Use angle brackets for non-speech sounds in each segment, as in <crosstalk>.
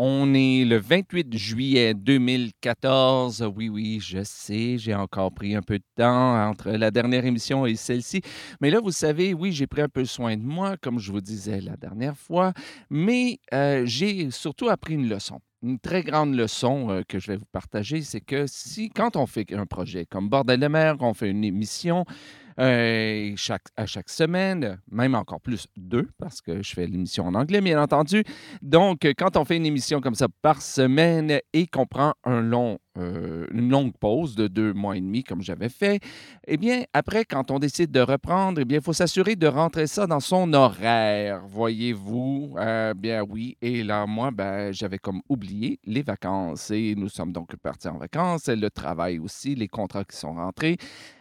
On est le 28 juillet 2014. Oui, oui, je sais, j'ai encore pris un peu de temps entre la dernière émission et celle-ci. Mais là, vous savez, oui, j'ai pris un peu soin de moi, comme je vous disais la dernière fois, mais euh, j'ai surtout appris une leçon. Une très grande leçon euh, que je vais vous partager, c'est que si, quand on fait un projet comme Bordel de mer, qu'on fait une émission, euh, chaque, à chaque semaine, même encore plus deux, parce que je fais l'émission en anglais, bien entendu. Donc, quand on fait une émission comme ça par semaine et qu'on prend un long, euh, une longue pause de deux mois et demi, comme j'avais fait, eh bien, après, quand on décide de reprendre, eh bien, il faut s'assurer de rentrer ça dans son horaire, voyez-vous. Euh, bien oui, et là, moi, ben, j'avais comme oublié les vacances et nous sommes donc partis en vacances, le travail aussi, les contrats qui sont rentrés.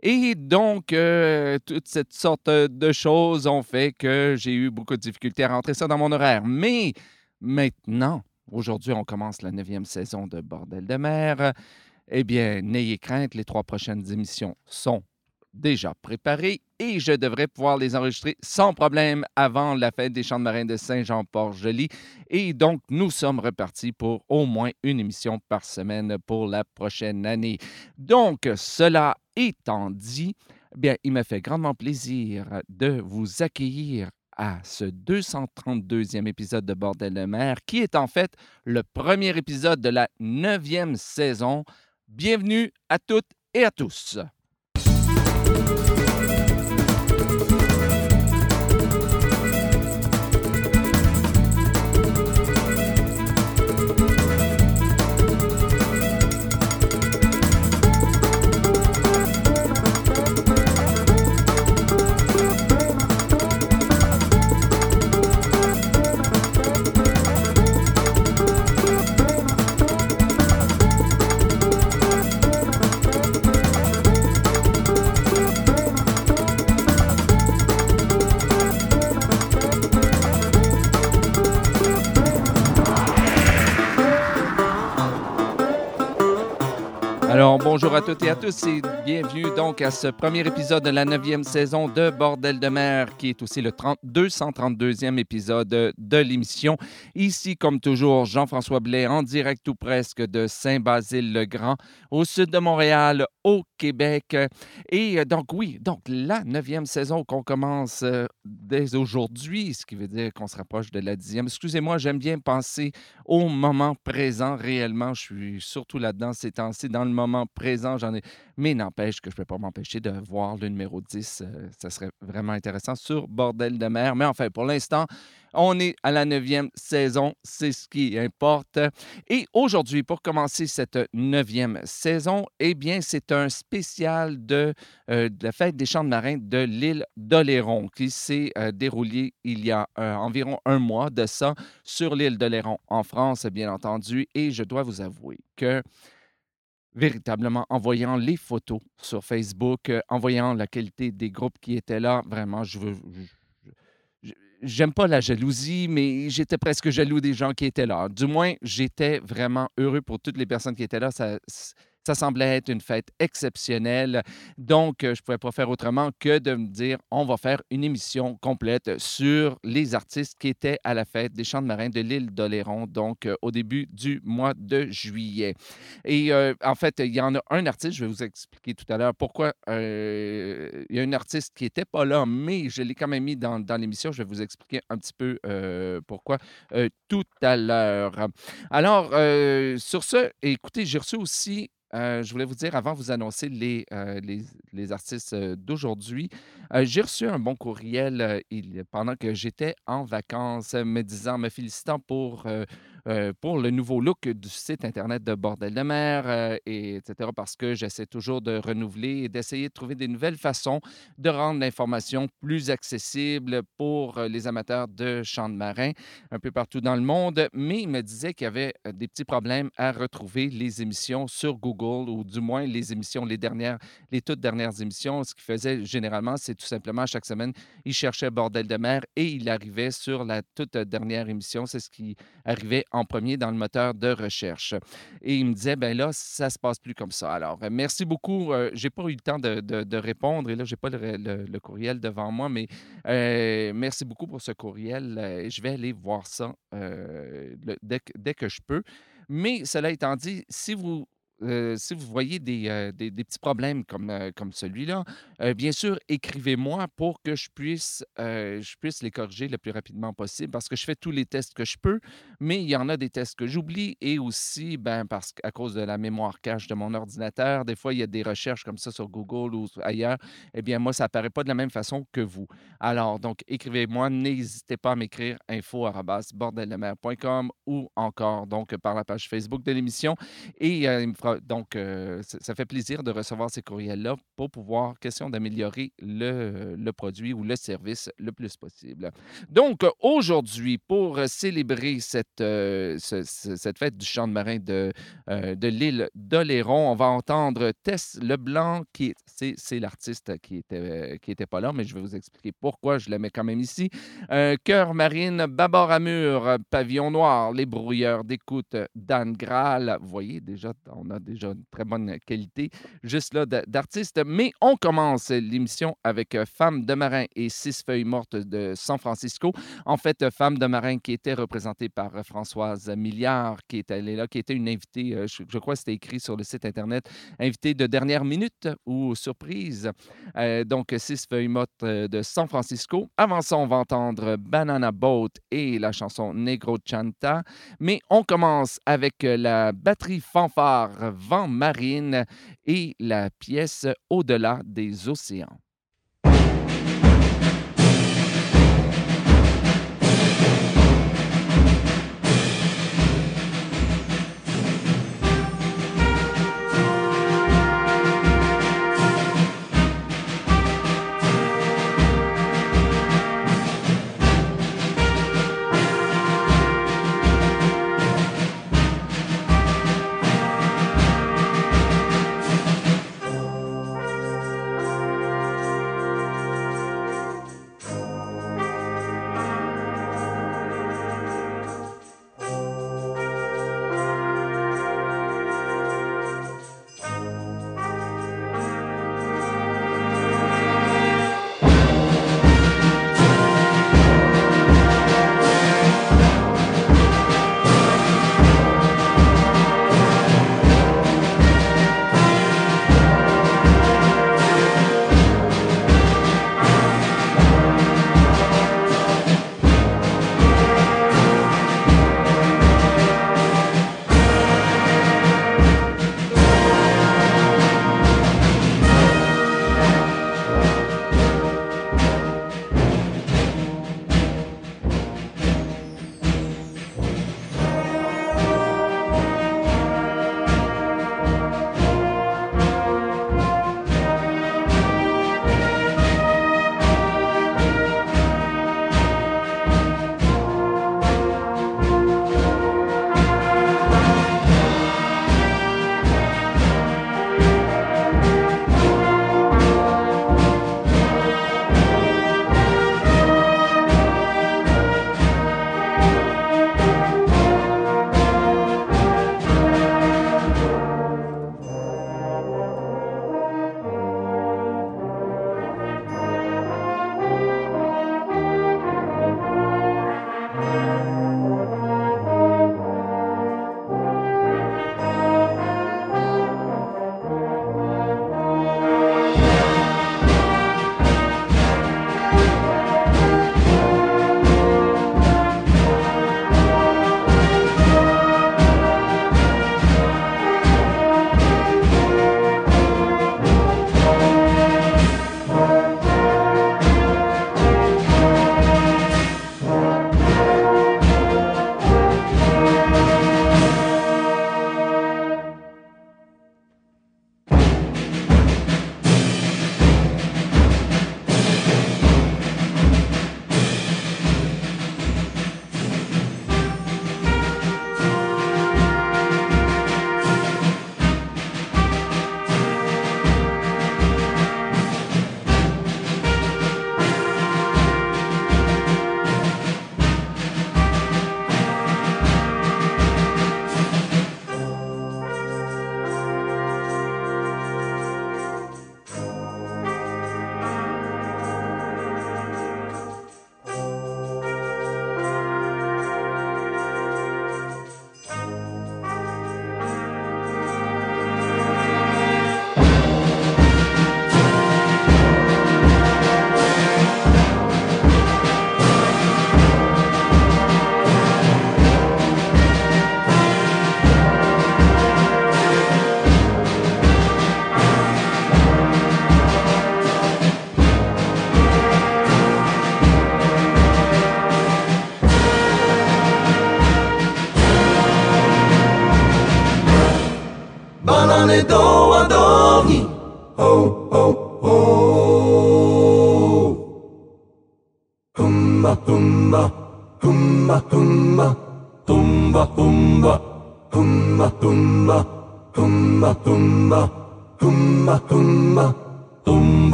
Et donc, euh, toute cette sorte de choses ont fait que j'ai eu beaucoup de difficultés à rentrer ça dans mon horaire. Mais maintenant, aujourd'hui, on commence la neuvième saison de Bordel de mer. Eh bien, n'ayez crainte, les trois prochaines émissions sont déjà préparées et je devrais pouvoir les enregistrer sans problème avant la fête des Champs de Marins de Saint-Jean-Port-Joli. Et donc, nous sommes repartis pour au moins une émission par semaine pour la prochaine année. Donc, cela étant dit, bien, il m'a fait grandement plaisir de vous accueillir à ce 232e épisode de Bordel de mer, qui est en fait le premier épisode de la neuvième saison. Bienvenue à toutes et à tous. Bonjour à toutes et à tous et bienvenue donc à ce premier épisode de la neuvième saison de Bordel de mer, qui est aussi le 232e épisode de l'émission. Ici, comme toujours, Jean-François Blais en direct ou presque de Saint-Basile-le-Grand, au sud de Montréal, au Québec. Et donc, oui, donc la neuvième saison qu'on commence euh, dès aujourd'hui, ce qui veut dire qu'on se rapproche de la dixième. Excusez-moi, j'aime bien penser au moment présent réellement. Je suis surtout là-dedans ces temps-ci, dans le moment présent, j'en ai. Mais n'empêche que je ne peux pas m'empêcher de voir le numéro 10. Euh, ça serait vraiment intéressant sur Bordel de mer. Mais enfin, pour l'instant, on est à la neuvième saison, c'est ce qui importe. Et aujourd'hui, pour commencer cette neuvième saison, eh bien, c'est un spécial de, euh, la fête des champs de marins de l'île d'Oléron qui s'est euh, déroulé il y a environ un mois de ça sur l'île d'Oléron en France, bien entendu. Et je dois vous avouer que véritablement en voyant les photos sur Facebook, euh, en voyant la qualité des groupes qui étaient là. Vraiment, je veux. J'aime pas la jalousie, mais j'étais presque jaloux des gens qui étaient là. Du moins, j'étais vraiment heureux pour toutes les personnes qui étaient là. Ça, ça semblait être une fête exceptionnelle. Donc, euh, je ne pouvais pas faire autrement que de me dire, on va faire une émission complète sur les artistes qui étaient à la fête des Champs de Marins de l'île d'Oléron, donc euh, au début du mois de juillet. Et euh, en fait, il y en a un artiste, je vais vous expliquer tout à l'heure pourquoi il y a un artiste qui n'était pas là, mais je l'ai quand même mis dans, dans l'émission. Je vais vous expliquer un petit peu pourquoi tout à l'heure. Alors, sur ce, écoutez, j'ai reçu aussi euh, je voulais vous dire, avant de vous annoncer les, euh, artistes euh, d'aujourd'hui, j'ai reçu un bon courriel pendant que j'étais en vacances, me disant, me félicitant pour euh, pour le nouveau look du site Internet de Bordel de mer, euh, et etc., parce que j'essaie toujours de renouveler et d'essayer de trouver des nouvelles façons de rendre l'information plus accessible pour euh, les amateurs de chants de marin un peu partout dans le monde. Mais il me disait qu'il y avait des petits problèmes à retrouver les émissions sur Google, ou du moins les émissions, les dernières, les toutes dernières émissions. Ce qu'il faisait généralement, c'est tout simplement chaque semaine, il cherchait Bordel de mer et il arrivait sur la toute dernière émission. C'est ce qui arrivait en premier dans le moteur de recherche. Et il me disait, ben là, ça se passe plus comme ça. Alors, merci beaucoup. j'ai pas eu le temps de, répondre et là, j'ai pas le, courriel devant moi, mais merci beaucoup pour ce courriel. je vais aller voir ça dès, dès que je peux. Mais cela étant dit, si vous euh, si vous voyez des, euh, des, petits problèmes comme, euh, comme celui-là, bien sûr, écrivez-moi pour que je puisse, je puisse les corriger le plus rapidement possible parce que je fais tous les tests que je peux, mais il y en a des tests que j'oublie et aussi, ben, parce qu'à cause de la mémoire cache de mon ordinateur, des fois, il y a des recherches comme ça sur Google ou ailleurs. Eh bien, moi, ça apparaît pas de la même façon que vous. Alors, donc, écrivez-moi, n'hésitez pas à m'écrire info ou encore donc par la page Facebook de l'émission et il me fera donc, euh, ça fait plaisir de recevoir ces courriels-là pour pouvoir, question d'améliorer le, produit ou le service le plus possible. Donc, aujourd'hui, pour célébrer cette, euh, fête du chant de marin de, euh, l'île d'Oléron, on va entendre Tess Leblanc, qui c'est l'artiste qui était, qui était pas là, mais je vais vous expliquer pourquoi je la mets quand même ici. Cœur marine, Babor Amur, Pavillon noir, Les brouilleurs d'écoute, Dan Graal. Vous voyez, déjà, on a déjà une très bonne qualité, juste là, d'artiste. Mais on commence l'émission avec euh, Femme de marin et Six feuilles mortes de San Francisco. En fait, euh, Femme de marin qui était représentée par euh, Françoise Milliard, qui était là, qui était une invitée, je, crois que c'était écrit sur le site Internet, invitée de dernière minute ou surprise. donc, Six feuilles mortes de San Francisco. Avant ça, on va entendre Banana Boat et la chanson Negro Chanta. Mais on commence avec la batterie fanfare Vent marine et la pièce Au-delà des océans.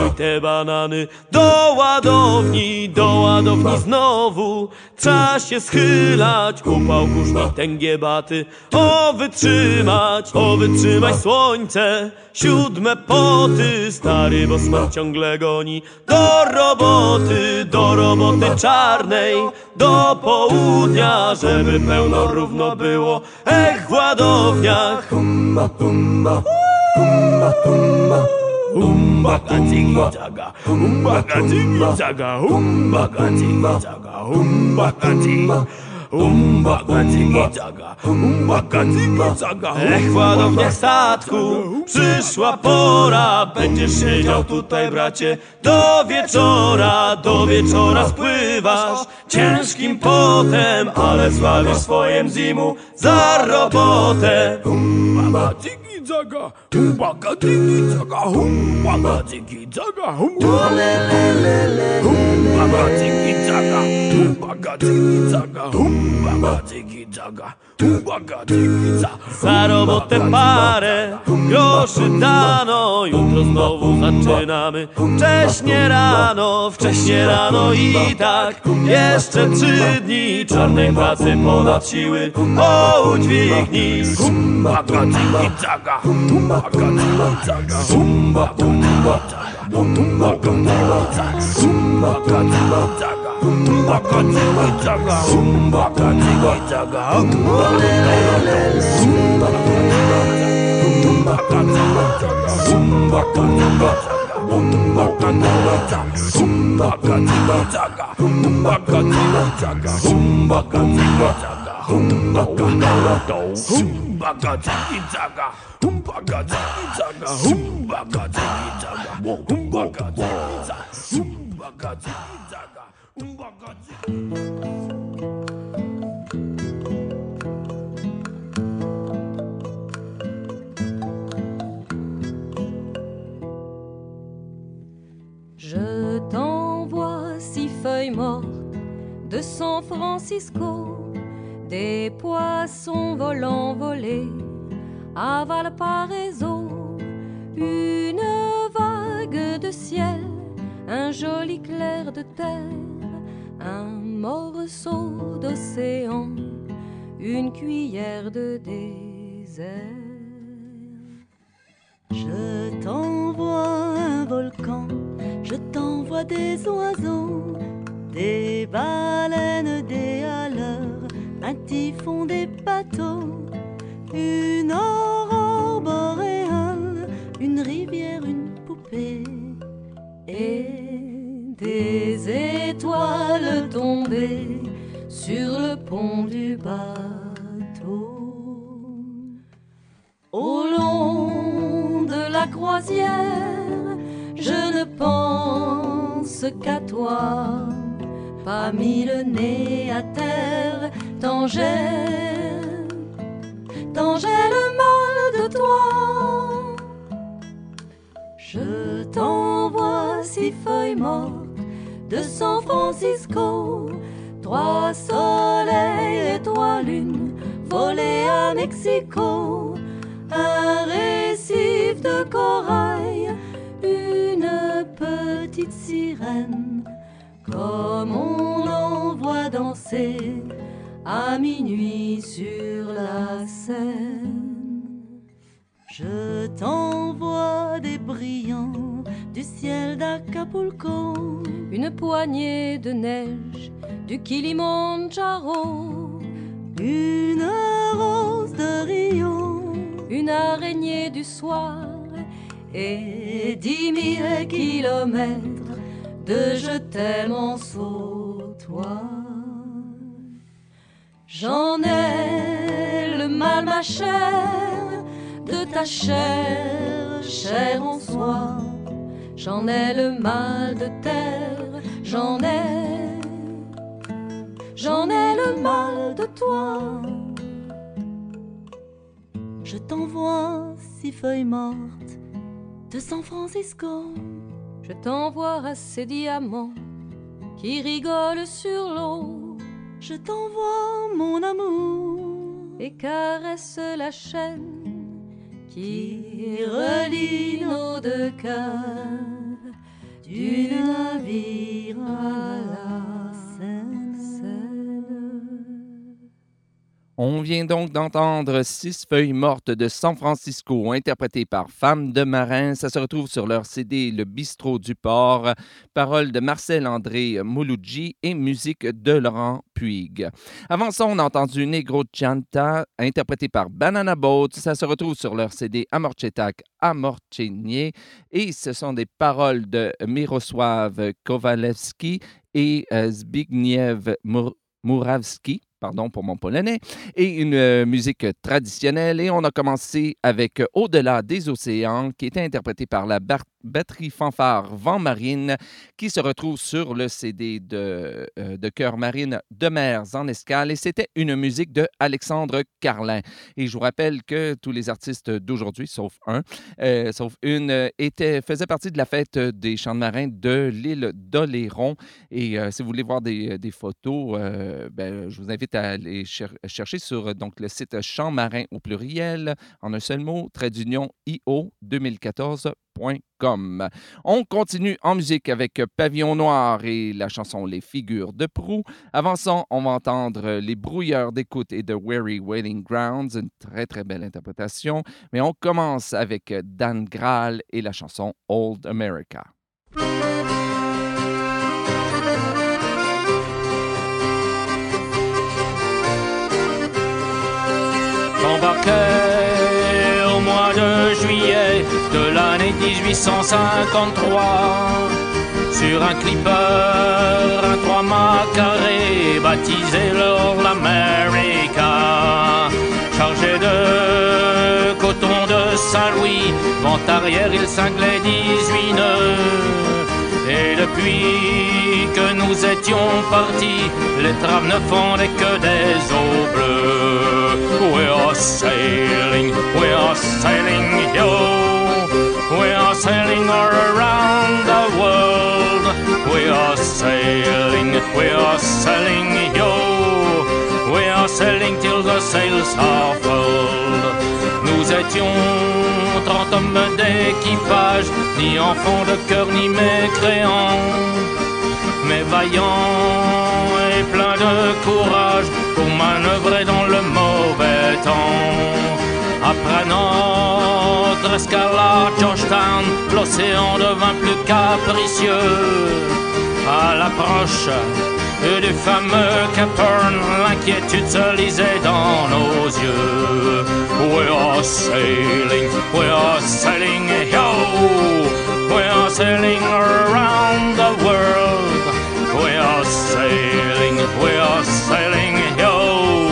Załaduj te banany do ładowni, do ładowni znowu. Trzeba się schylać, upał kusznik tęgie baty. O, wytrzymać, o, wytrzymaj słońce, siódme poty. Stary, bo smart ciągle goni. Do roboty, do roboty czarnej, do południa, żeby pełno równo było. Ech, w ładowniach. Humba, humba, humba, humba umbaga zinga zaga umbaga zinga zaga umbaga zinga zaga umbaga zinga Umbaga zaga, umbaga zaga Ech ładownie statku, przyszła pora. Będziesz siedział tutaj bracie. Do wieczora Do wieczora spływasz. Ciężkim potem Ale zławisz swojem zimu za robotę. zaga, humbaka tiki zaga, humbaka tiki zaga, humbaka tiki zaga, humbaka tiki zaga, humbaka tiki zaga. Za robotę parę groszy dano. Jutro znowu zaczynamy. Wcześnie rano, wcześnie rano i tak. Jeszcze trzy dni czarnej pracy ponad siły. O udźwignisz Umbaka tigo itaga Umbaka tigo itaga Umbaka tigo itaga Umbaka tigo itaga Je t'envoie six feuilles mortes de San Francisco, des poissons volants volés à Valparaiso, une vague de ciel, un joli clair de terre, un morceau d'océan, une cuillère de désert. Je t'envoie un volcan, je t'envoie des oiseaux, des baleines, des haleurs, un typhon, des bateaux, une aurore boréale, une rivière, une poupée, et des étoiles tombées sur le pont du bateau. Au long de la croisière, je ne pense qu'à toi, pas mis le nez à terre, tant j'ai le mal de toi. Je t'envoie six feuilles mortes de San Francisco, trois soleils et trois lunes volés à Mexico, un récif de corail, une petite sirène, comme on en voit danser à minuit sur la Seine. Je t'envoie des brillants du ciel d'Acapulco, Une poignée de neige du Kilimandjaro, une rose de Rio, une araignée du soir et dix mille kilomètres de je t'aime en sautoir. J'en ai le mal, ma chère, de ta chair, chair en soi. J'en ai le mal de terre, j'en ai, j'en ai le mal de toi. Je t'envoie six feuilles mortes de San Francisco. Je t'envoie ces diamants qui rigolent sur l'eau Je t'envoie mon amour et caresse la chaîne qui relie nos deux cœurs du navire à la On vient donc d'entendre Six feuilles mortes de San Francisco, interprétées par Femmes de Marin. Ça se retrouve sur leur CD Le Bistrot du Port. Paroles de Marcel-André Mouloudji et musique de Laurent Puig. Avant ça, on a entendu Negro Chanta, interprété par Banana Boat. Ça se retrouve sur leur CD Amorchetak Amorchenie. Et ce sont des paroles de Mirosław Kowalewski et euh, Zbigniew Murawski pardon pour mon polonais, et une euh, musique traditionnelle. Et on a commencé avec euh, Au-delà des océans, qui était interprété par la bar- batterie fanfare Vent Marine, qui se retrouve sur le CD de, euh, de Chœur Marine de Mers en escale. Et c'était une musique de Alexandre Carlin. Et je vous rappelle que tous les artistes d'aujourd'hui, sauf un, euh, sauf une, euh, étaient, faisaient partie de la fête des chants de marins de l'île d'Oléron. Et euh, si vous voulez voir des, photos, ben, je vous invite à aller cher- chercher sur donc, le site Champs marins au pluriel, en un seul mot, trait d'union IO 2014.com. On continue en musique avec Pavillon Noir et la chanson Les figures de proue. Avant on va entendre Les brouilleurs d'écoute et de Weary Wailing Grounds, une très très belle interprétation. Mais on commence avec Dan Graal et la chanson Old America. J'embarquais au mois de juillet de l'année 1853 sur un clipper, un 3 mâts carré baptisé l'Old America, chargé de coton de Saint-Louis, vent arrière il cinglait 18 nœuds. Et depuis que nous étions partis, les trames ne fondaient que des eaux bleues. We are sailing, we are sailing, yo? We are sailing all around the world? We are sailing, we are sailing, yo? We are sailing till the sails are furled. Nous étions trente hommes d'équipage, ni enfants de cœur, ni mécréants, mais vaillants et pleins de courage pour manœuvrer dans le mauvais temps. Après notre escale à Georgetown, l'océan devint plus capricieux. À l'approche du fameux Cap Horn, l'inquiétude se lisait dans nos yeux. We are sailing, we are sailing, yo! We are sailing around the world. We are sailing, we are sailing, yo!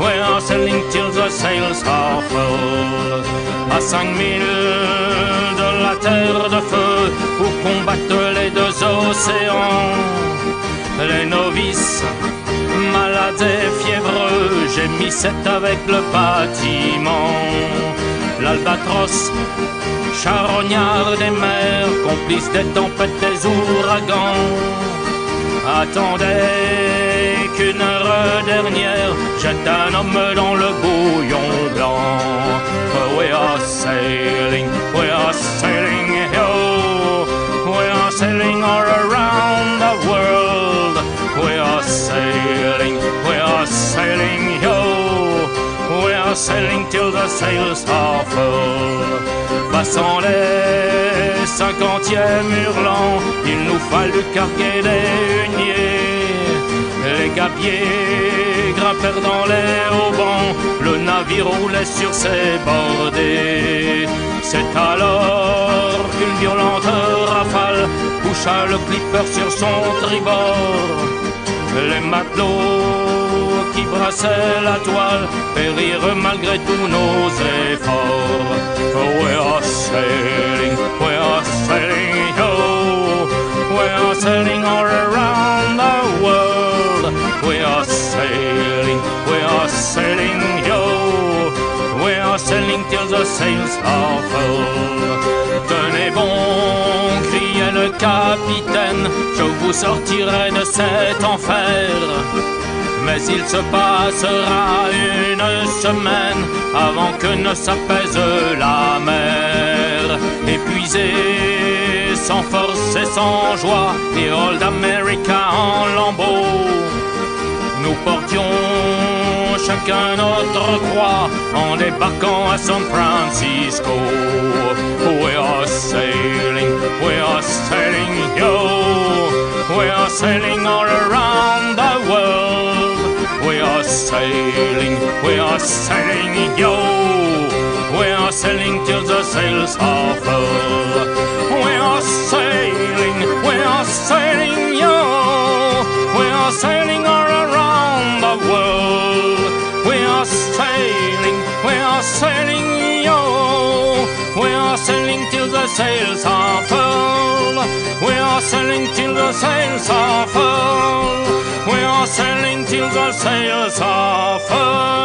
We are sailing till the sails are full. À cinq milles de la terre fiévreux, gémissaient avec le bâtiment. L'albatros, charognard des mers, complice des tempêtes, des ouragans, attendait qu'une heure dernière jette un homme dans le bouillon blanc. We are sailing, we are sailing, yo. We are sailing all around the world. We are sailing, we are sailing. Are sailing till the sails are full. Passant les cinquantièmes hurlants, il nous fallut carguer les huniers. Les gabiers grimpèrent dans les haubans, le navire roulait sur ses bordées. C'est alors qu'une violente rafale coucha le clipper sur son tribord. Les matelots qui brassait la toile périrent malgré tous nos efforts. We are sailing, we are sailing, oh, we are sailing all around the world? We are sailing, we are sailing, oh, we are sailing till the sails are full? Tenez bon, criait le capitaine, je vous sortirai de cet enfer. Mais il se passera une semaine avant que ne s'apaise la mer. Épuisé, sans force et sans joie, et Old America en lambeaux. Nous portions chacun notre croix en débarquant à San Francisco. We are sailing, we are sailing, yo. We are sailing all around the sailing, we are sailing, yo. We are sailing till the sails are full. We are sailing, we are sailing, yo. We are sailing all around the world. We are sailing, we are sailing, yo. We are sailing till the sails are full. We are sailing till the sails are full. We are sailing till the sails are full.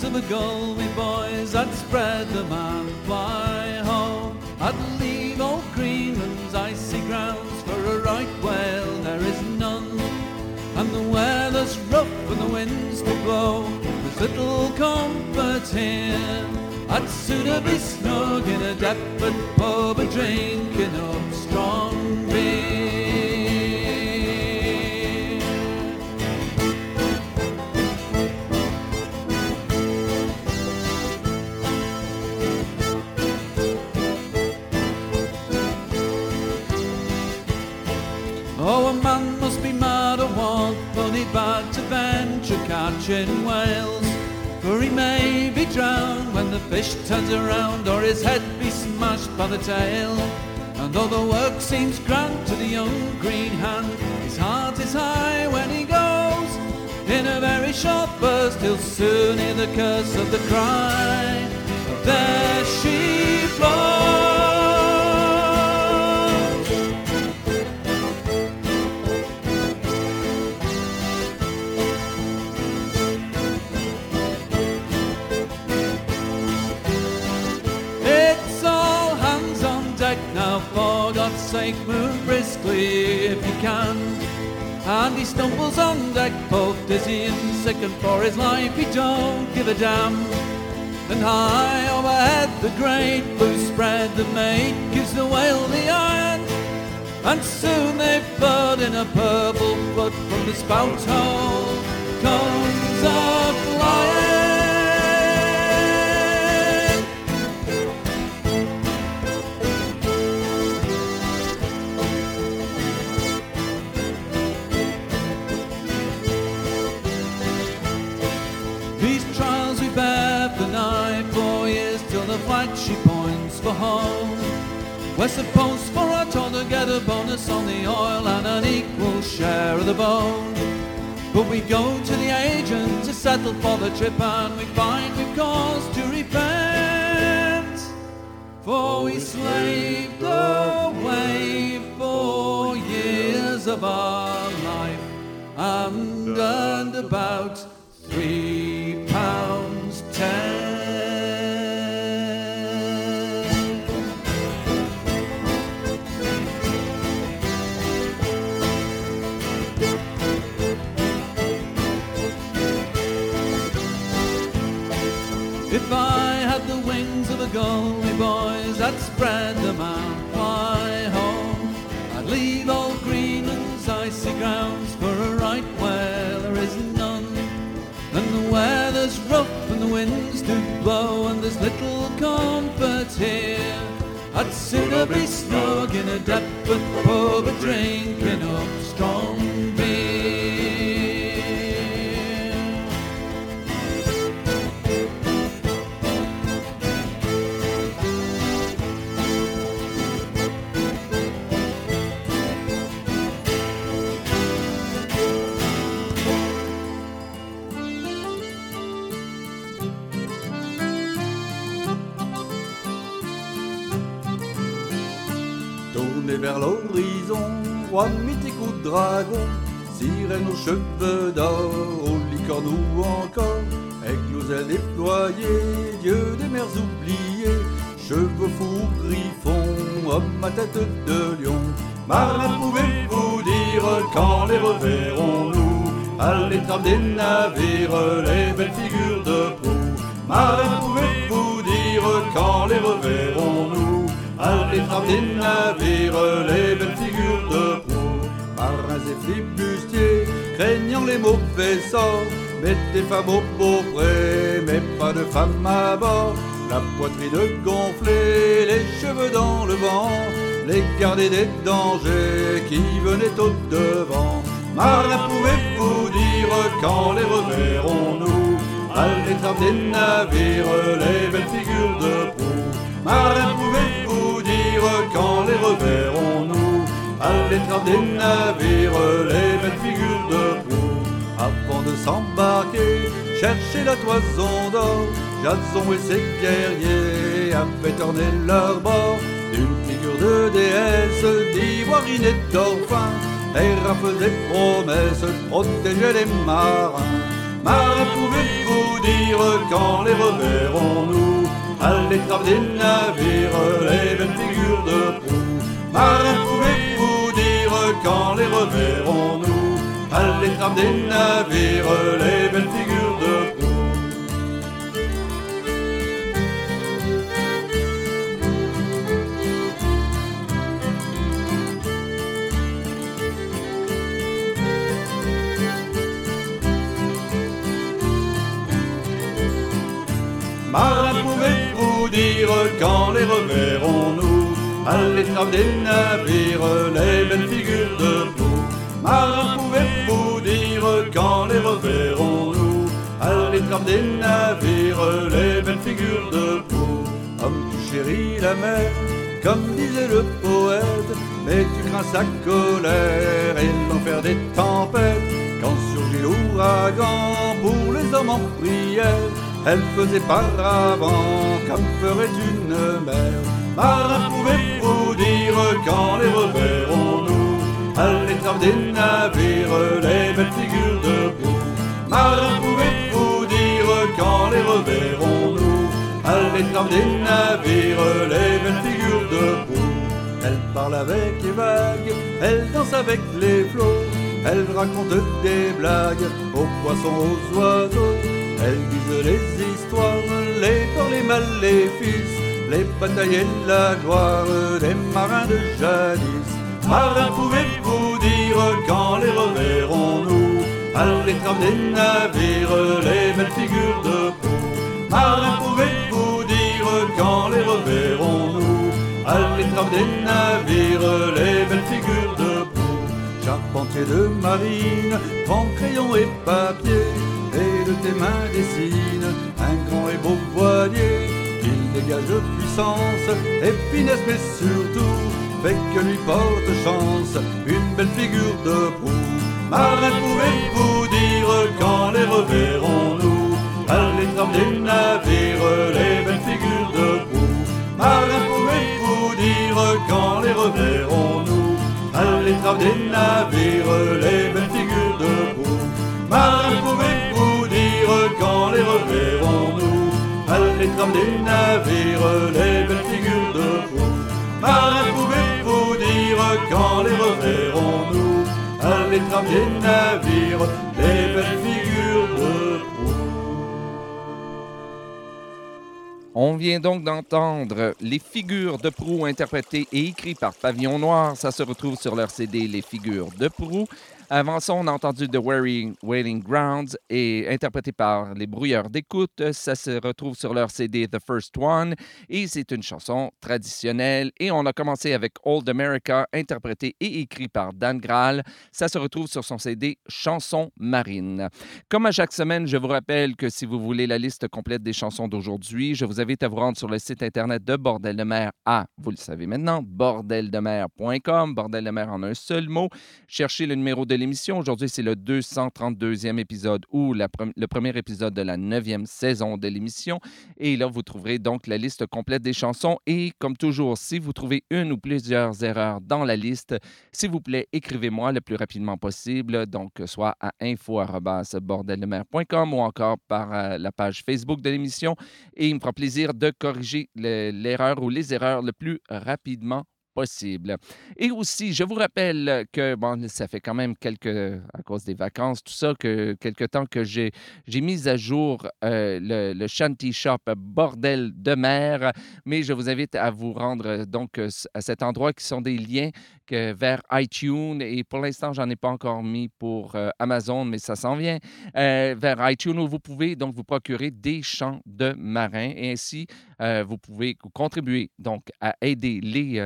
Wings of a gull, me boys, I'd spread them and fly home. I'd leave old Greenland's icy grounds for a right whale, there is none. And the weather's rough and the winds to blow, there's little comfort here. I'd sooner be snug in a Deptford pub a drinking up strong beer. Catching whales. For he may be drowned when the fish turns around, or his head be smashed by the tail. And though the work seems grand to the young green hand, his heart is high when he goes. In a very short burst, he'll soon hear the curse of the cry. There she flows. Briskly if he can. And he stumbles on deck, both dizzy and sick, and for his life he don't give a damn. And high overhead, the great blue spread, the mate gives the whale the iron. And soon they flood in a purple flood from the spout hole. Comes a flag she points for home. We're supposed for our tour to get a bonus on the oil and an equal share of the bone. But we go to the agent to settle for the trip and we find we've cause to repent. For we slaved away four years of our life and earned about three pounds ten. Blow and there's little comfort here. I'd sooner be snug in a Deptford pub a drinking up vers l'horizon, roi ou dragon, sirène aux cheveux d'or, aux licornes ou encore, avec nos ailes déployées, dieu des mers oubliées, cheveux fous, griffons, homme à tête de lion. Marin, pouvez-vous dire quand les reverrons-nous? À l'étrave des navires, les belles figures de proue. Marin, pouvez-vous dire quand les reverrons-nous? À l'étrave des navires, les belles figures de proue. Marins et flibustiers, craignant les mauvais sorts, mettez femmes au près, mais pas de femmes à bord. La poitrine gonflée, les cheveux dans le vent, les garder des dangers qui venaient au devant. Marin, pouvez-vous dire quand les reverrons-nous? À l'étrave des navires, les belles figures de proue. Marin, pouvez-vous quand les reverrons-nous À l'étrave des navires, les belles figures de proue. Avant de s'embarquer, chercher la toison d'or, Jason et ses guerriers avaient tourné leur bord d'une figure de déesse d'ivoirine et d'orphin. Et faisait promesse de protéger les marins. Marins, pouvez-vous dire quand les reverrons-nous À l'étrave des navires, les belles figures de proue. Marins, pouvez-vous dire quand les reverrons-nous À l'étrave des navires, les belles figures dire quand les reverrons-nous À l'étrave des navires, les belles figures de proue Marin, pouvez-vous dire quand les reverrons-nous À l'étrave des navires, les belles figures de proue Homme, tu chéris la mer, comme disait le poète Mais tu crains sa colère et l'enfer des tempêtes. Quand surgit l'ouragan pour les hommes en prière elle faisait par avant comme ferait une mer. Marin, pouvez-vous dire quand les reverrons-nous À l'étrave des navires, les belles figures de proue. Marin, pouvez-vous dire quand les reverrons-nous À l'étrave des navires, les belles figures de. Elle parle avec les vagues, elle danse avec les flots, elle raconte des blagues aux poissons, aux oiseaux. Elle dise les histoires, les peurs, les maléfices, les batailles et la gloire des marins de jadis. Marins, pouvez-vous dire quand les reverrons-nous? À l'étrave des navires, les belles figures de proue. Marins, pouvez-vous dire quand les reverrons-nous? À l'étrave des navires, les belles figures de proue. Charpentier de marine, prends crayon et papier et de tes mains dessine un grand et beau voilier. Il dégage puissance et finesse, mais surtout fait que lui porte chance une belle figure de proue. Marin, pouvez-vous dire quand les reverrons-nous? À l'étrave des navires, les belles figures de proue. Marin, pouvez-vous dire quand les reverrons-nous? À l'étrave des navires, les belles figures de proue. À l'étrave des navires, les belles figures de proue. Marin, pouvez-vous dire quand les reverrons-nous À l'étrave des navires, les belles figures de proue. On vient donc d'entendre les figures de proue interprétées et écrites par Pavillon Noir. Ça se retrouve sur leur CD Les figures de proue. Avant ça, on a entendu The Wearing Wailing Grounds et interprété par les Brouilleurs d'écoute. Ça se retrouve sur leur CD The First One et c'est une chanson traditionnelle. Et on a commencé avec Old America, interprété et écrit par Dan Graal. Ça se retrouve sur son CD Chansons marines. Comme à chaque semaine, je vous rappelle que si vous voulez la liste complète des chansons d'aujourd'hui, je vous invite à vous rendre sur le site internet de Bordel de mer à, vous le savez maintenant, bordeldemer.com, Bordel de mer en un seul mot. Cherchez le numéro de l'émission. Aujourd'hui, c'est le 232e épisode ou le premier épisode de la 9e saison de l'émission. Et là, vous trouverez donc la liste complète des chansons. Et comme toujours, si vous trouvez une ou plusieurs erreurs dans la liste, s'il vous plaît, écrivez-moi le plus rapidement possible. Donc, soit à info.bordeldemer.com ou encore par euh, la page Facebook de l'émission. Et il me fera plaisir de corriger le- l'erreur ou les erreurs le plus rapidement possible. Et aussi, je vous rappelle que, bon, ça fait quand même quelques, à cause des vacances, tout ça, que quelque temps que j'ai j'ai mis à jour euh, le, le Shanty Shop Bordel de mer, mais je vous invite à vous rendre euh, donc euh, à cet endroit qui sont des liens que, vers iTunes. Et pour l'instant, j'en ai pas encore mis pour Amazon, mais ça s'en vient, vers iTunes où vous pouvez donc vous procurer des chants de marins. Et ainsi vous pouvez contribuer donc à aider les,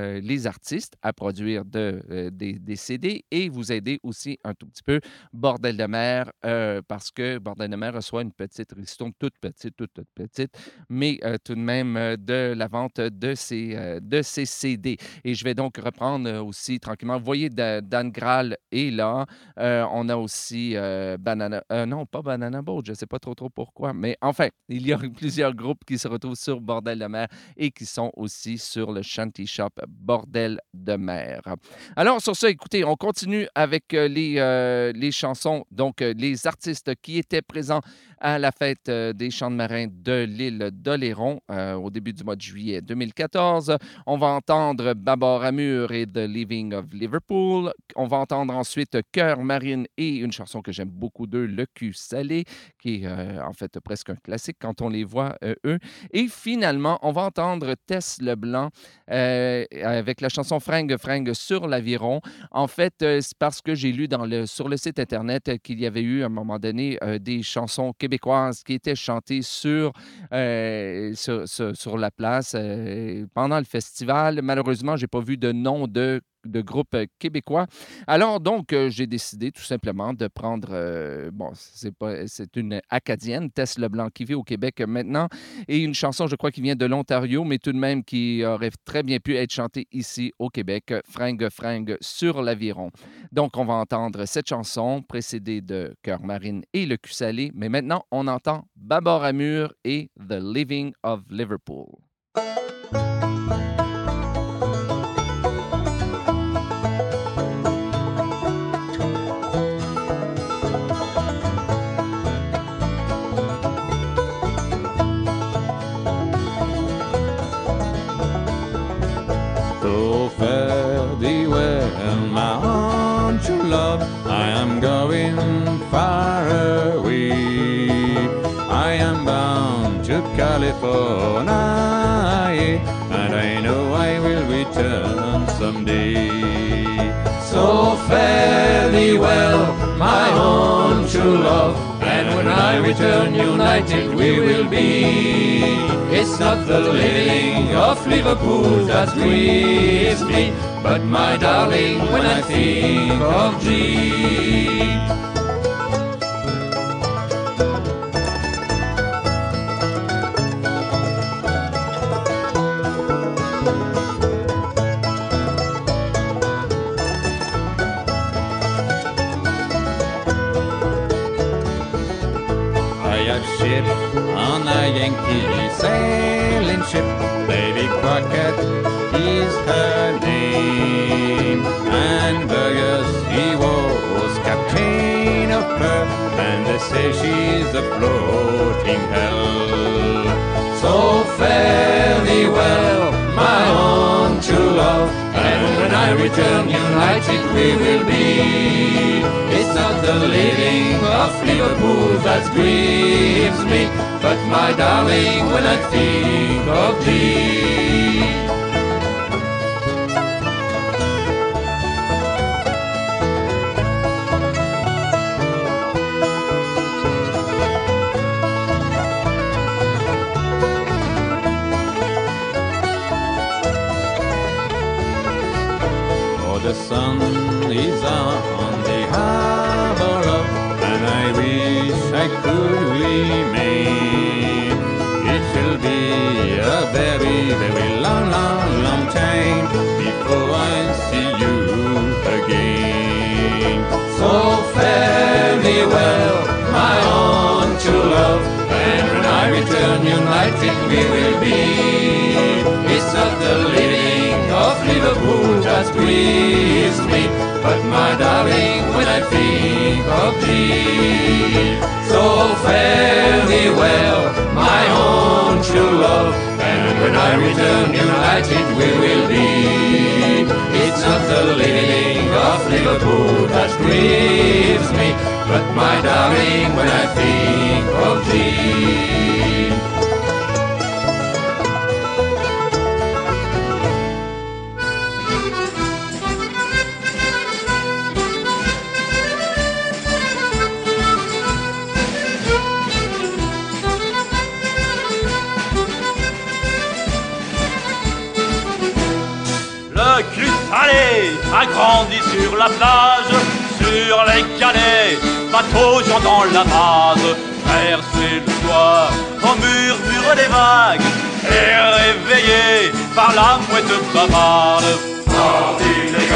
artistes à produire euh, des, CD et vous aider aussi un tout petit peu Bordel de mer euh, parce que Bordel de mer reçoit une petite ristourne toute petite, toute, petite, mais euh, tout de même de la vente de ces, de ces CD. Et je vais donc reprendre aussi tranquillement. Vous voyez, Da- Dan Graal est là. On a aussi Banana. non, pas Banana Boat, je ne sais pas trop trop pourquoi. Mais enfin, il y a <laughs> plusieurs groupes qui se retrouvent sur Bordel de mer et qui sont aussi sur le Shanty Shop Bordel de. Alors, sur ça, écoutez, on continue avec euh, les, euh, les chansons, donc euh, les artistes qui étaient présents à la fête euh, des chants de marins de l'île d'Oléron euh, au début du mois de juillet 2014. On va entendre Babar Amur et The Living of Liverpool. On va entendre ensuite Cœur Marine et une chanson que j'aime beaucoup d'eux, Le cul salé, qui est euh, en fait presque un classique quand on les voit, eux. Et finalement, on va entendre Tess Leblanc avec la chanson Fringue Fringue sur l'aviron. En fait, c'est parce que j'ai lu dans le, sur le site Internet qu'il y avait eu à un moment donné des chansons québécoises qui étaient chantées sur, euh, sur- sur la place euh, pendant le festival. Malheureusement, je n'ai pas vu de nom de de groupe euh, québécois. Alors, donc, euh, j'ai décidé tout simplement de prendre, euh, bon, c'est c'est une Acadienne, Tess Leblanc, qui vit au Québec maintenant, et une chanson, je crois, qui vient de l'Ontario, mais tout de même qui aurait très bien pu être chantée ici au Québec, Fringue Fringue sur l'aviron. Donc, on va entendre cette chanson précédée de Cœur Marine et Le cul salé, mais maintenant, on entend Babor Amur et The Living of Liverpool. Return, united we will be. It's not the living of Liverpool that grieves me, but my darling, when I think of thee. Yankee sailing ship. Lady Crockett is her name. And Burgess, he was captain of her. And they say she's a floating hell. So fare thee well, my own true love. I return, united we will be. It's not the living of Liverpool that grieves me, but my darling, when I think of thee. Sun is on the harbor of, and I wish I could remain. It will be a very, very long, long, long time before I see you again. So has pleased me. But my darling, when I think of thee, so fare thee well, my own true love. And when I return, united we will be. It's not the living of Liverpool that grieves me, but my darling, when I think of thee. Salé a grandi sur la plage, sur les galets, bateau j'entends la base, verser le soir au murmure des vagues, et réveillé par la mouette bavarde. Parti les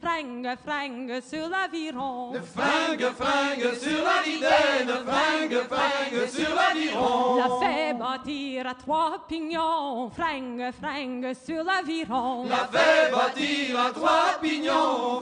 fringue, fringue sur l'aviron. Fringue, fringue sur la ridaine, fringue, fringue sur l'aviron. L'a fait bâtir à trois pignons, fringue, fringue sur l'aviron. La fait bâtir à trois pignons,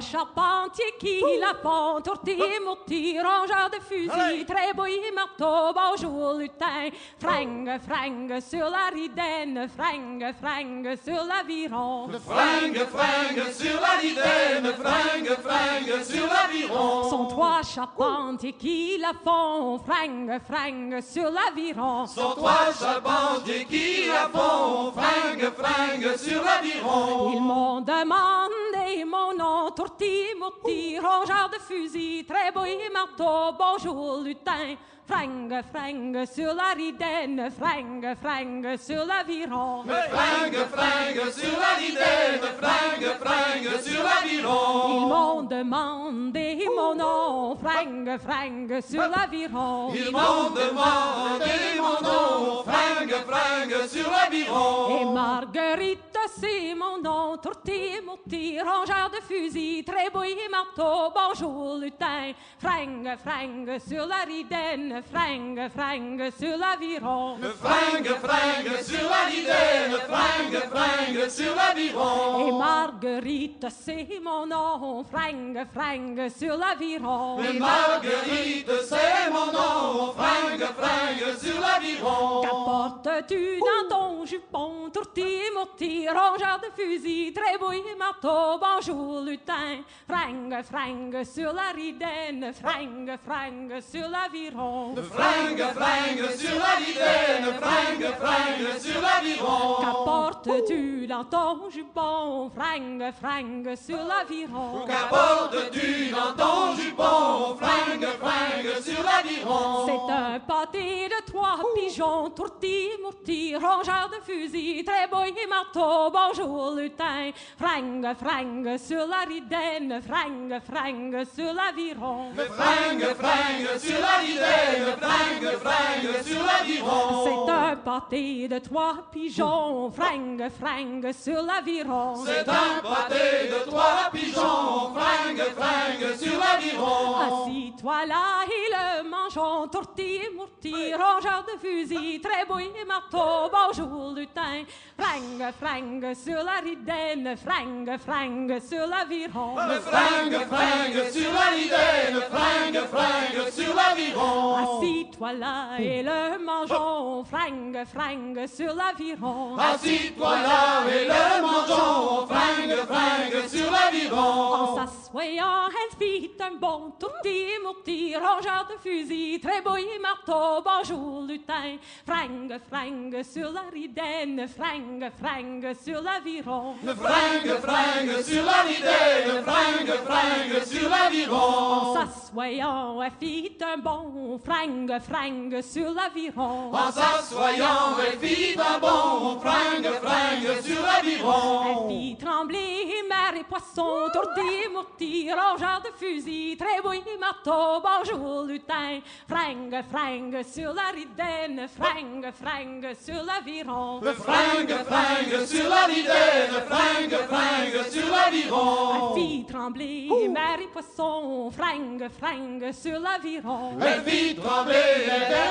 Charpentiers qui la font, tortille, mortier, rongeur de fusil, tréboy, marteau, bonjour, lutin, fringue, fringue sur la ridaine, fringue, fringue sur l'aviron. Fringue, fringue sur la ridaine, fringue, fringue sur l'aviron. Sont trois charpentiers qui la font, fringue, fringue sur l'aviron. Sont trois charpentiers qui la font, fringue, fringue sur l'aviron. Ils m'ont demandé mon nom. Tourti, mouti, rongeur de fusil, très beau et marteau, bonjour lutin. Fringue, fringue sur la ridaine, fringue, fringue sur l'aviron. Fringue, fringue sur la ridaine, fringue, fringue sur Ils l'aviron. m'ont demandé mon nom, fringue, fringue sur l'aviron. Ils m'ont demandé mon nom, fringue, fringue sur Et l'aviron. Marguerite, c'est mon nom, tourti, mouti, rongeur de fusil, très beau et marteau, bonjour lutin. Fringue, fringue sur la ridaine, fringue, fringue sur l'aviron. Fringue, fringue sur la ridaine, fringue, fringue sur Et l'aviron. Marguerite, c'est mon nom, fringue, fringue sur l'aviron. Et Marguerite, c'est mon nom, fringue, fringue sur l'aviron. Qu'apportes-tu dans ton jupon, tourti, mouti, rongeur de fusil, très beau et marteau, bonjour lutin. Fringue, fringue sur la ridaine, fringue, fringue sur l'aviron. Fringue, fringue sur la ridaine, fringue, fringue sur l'aviron. Qu'apportes-tu dans ton jupon, fringue, fringue sur l'aviron. Qu'apportes-tu dans ton jupon, fringue, fringue sur l'aviron. C'est un pâté de trois pigeons, tourti, mourti, rongeur de fusil, très beau et marteau, bonjour lutin. Fringue, fringue sur la ridaine, fringue, fringue sur l'aviron. Fringue, fringue sur la ridaine, fringue, fringue sur l'aviron. C'est un pâté de trois pigeons, fringue, fringue sur l'aviron. C'est un pâté de trois pigeons, fringue, fringue sur l'aviron. Assis-toi là et le mangeons, tourti, mourti, rongeur de fusil, très et marteau, bonjour lutin. Fringue, fringue sur la ridaine, fringue, fringue sur l'aviron. Fringue, fringue sur la ridaine, fringue, fringue sur l'aviron. Assis-toi là et le mangeons, fringue, fringue sur l'aviron. Assis-toi là et le mangeons, fringue, fringue sur En l'aviron. s'assoyant, elle fit un bon tourti, mourti, rongeur de fusil, très beau et marteau, bonjour lutin. Fringue, fringue sur la ridaine, fringue, fringue sur l'aviron. Fringue, fringue sur la ridaine, fringue, fringue sur En l'aviron. s'assoyant, elle fit un bon fringue, fringue sur l'aviron. En s'assoyant, elle fit un bon fringue, fringue sur l'aviron. Elle fit trembler mer et poisson, tourdi, mourti, rongeur de fusil, et marteau, bonjour lutin. Fringue, fringue sur la ridaine, fringue, fringue sur l'aviron. Fringue, fringue sur la ridaine, fringue, fringue sur l'aviron. Trembler mer et poisson, fringue, fringue sur l'aviron. Elle fit trembler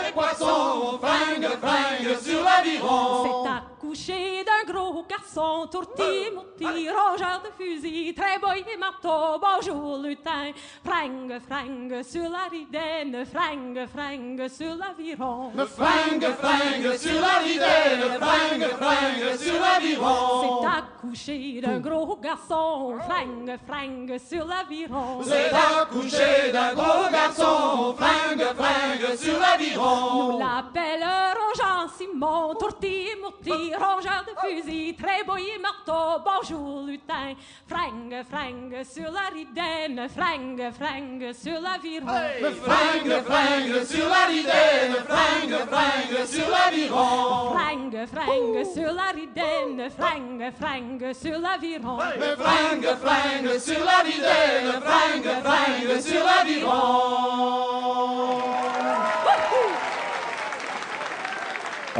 les poissons, fringue, fringue sur l'aviron. C'est accouché d'un gros garçon, tourti, mouti, rongeur de fusil, très beau et marteau, bonjour lutin. Fringue, fringue sur la ridaine, fringue, fringue sur l'aviron. Fringue, fringue sur la ridaine, fringue, fringue sur C'est l'aviron. accouché d'un gros garçon, fringue, fringue sur l'aviron. C'est accouché d'un gros garçon, fringue, fringue sur Nous l'aviron. l'appellerons Jean-Simon, tourti, mouti, rongeur de fusil, très beau et marteau, bonjour lutin. Fringue, fringue sur la ridaine, fringue, fringue sur l'aviron. Fringue, fringue sur la ridaine, fringue, fringue sur l'aviron. Fringue, fringue sur la ridaine, fringue, fringue sur l'aviron. Fringue, fringue sur la ridaine, fringue, fringue sur l'aviron.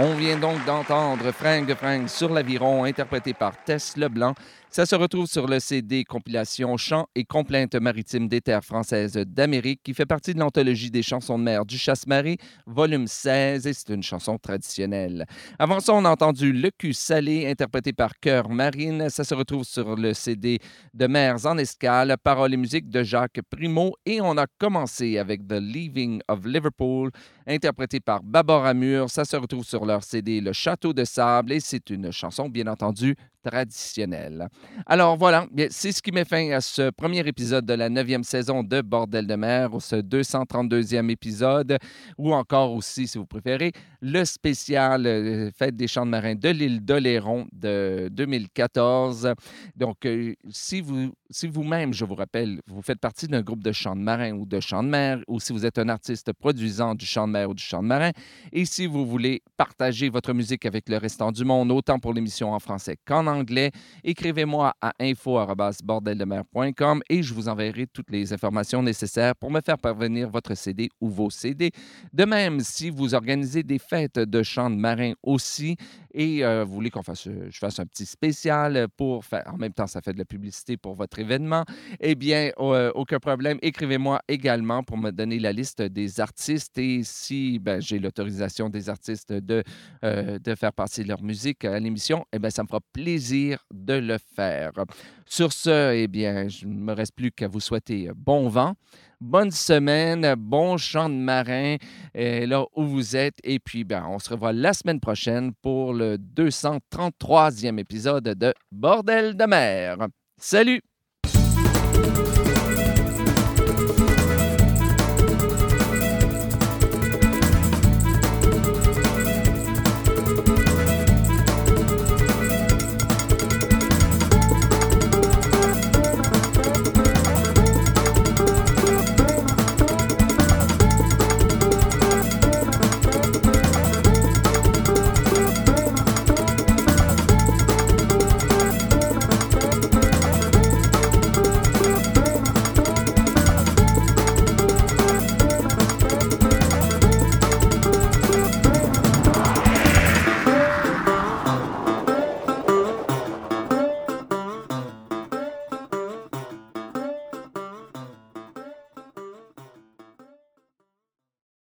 On vient donc d'entendre Fringue Fringue sur l'aviron, interprété par Tess Leblanc. Ça se retrouve sur le CD compilation Chants et complaintes maritimes des terres françaises d'Amérique, qui fait partie de l'anthologie des chansons de mer du Chasse-Marée, volume 16, et c'est une chanson traditionnelle. Avant ça, on a entendu Le cul salé, interprété par Cœur Marine. Ça se retrouve sur le CD de Mers en escale, paroles et musique de Jacques Primo. Et on a commencé avec The Leaving of Liverpool, interprété par Babar Amur. Ça se retrouve sur leur CD Le Château de Sable et c'est une chanson, bien entendu, traditionnelle. Alors voilà, c'est ce qui met fin à ce premier épisode de la neuvième saison de Bordel de mer, ou ce 232e épisode, ou encore aussi, si vous préférez, le spécial euh, Fête des Champs de Marins de l'île d'Oléron de 2014. Donc, euh, si vous si vous-même, je vous rappelle, vous faites partie d'un groupe de chants de marin ou de chants de mer, ou si vous êtes un artiste produisant du chant de mer ou du chant de marin, et si vous voulez partager votre musique avec le restant du monde, autant pour l'émission en français qu'en anglais, écrivez-moi à info.bordeldemer.com et je vous enverrai toutes les informations nécessaires pour me faire parvenir votre CD ou vos CD. De même, si vous organisez des fêtes de chants de marin aussi et euh, vous voulez qu'on fasse, je fasse un petit spécial pour faire, en même temps, ça fait de la publicité pour votre événement, eh bien, euh, aucun problème. Écrivez-moi également pour me donner la liste des artistes et si ben, j'ai l'autorisation des artistes de, euh, de faire passer leur musique à l'émission, eh bien, ça me fera plaisir de le faire. Sur ce, eh bien, je ne me reste plus qu'à vous souhaiter bon vent. Bonne semaine, bon chant de marin euh, là où vous êtes. Et puis, ben, on se revoit la semaine prochaine pour le 233e épisode de Bordel de mer. Salut!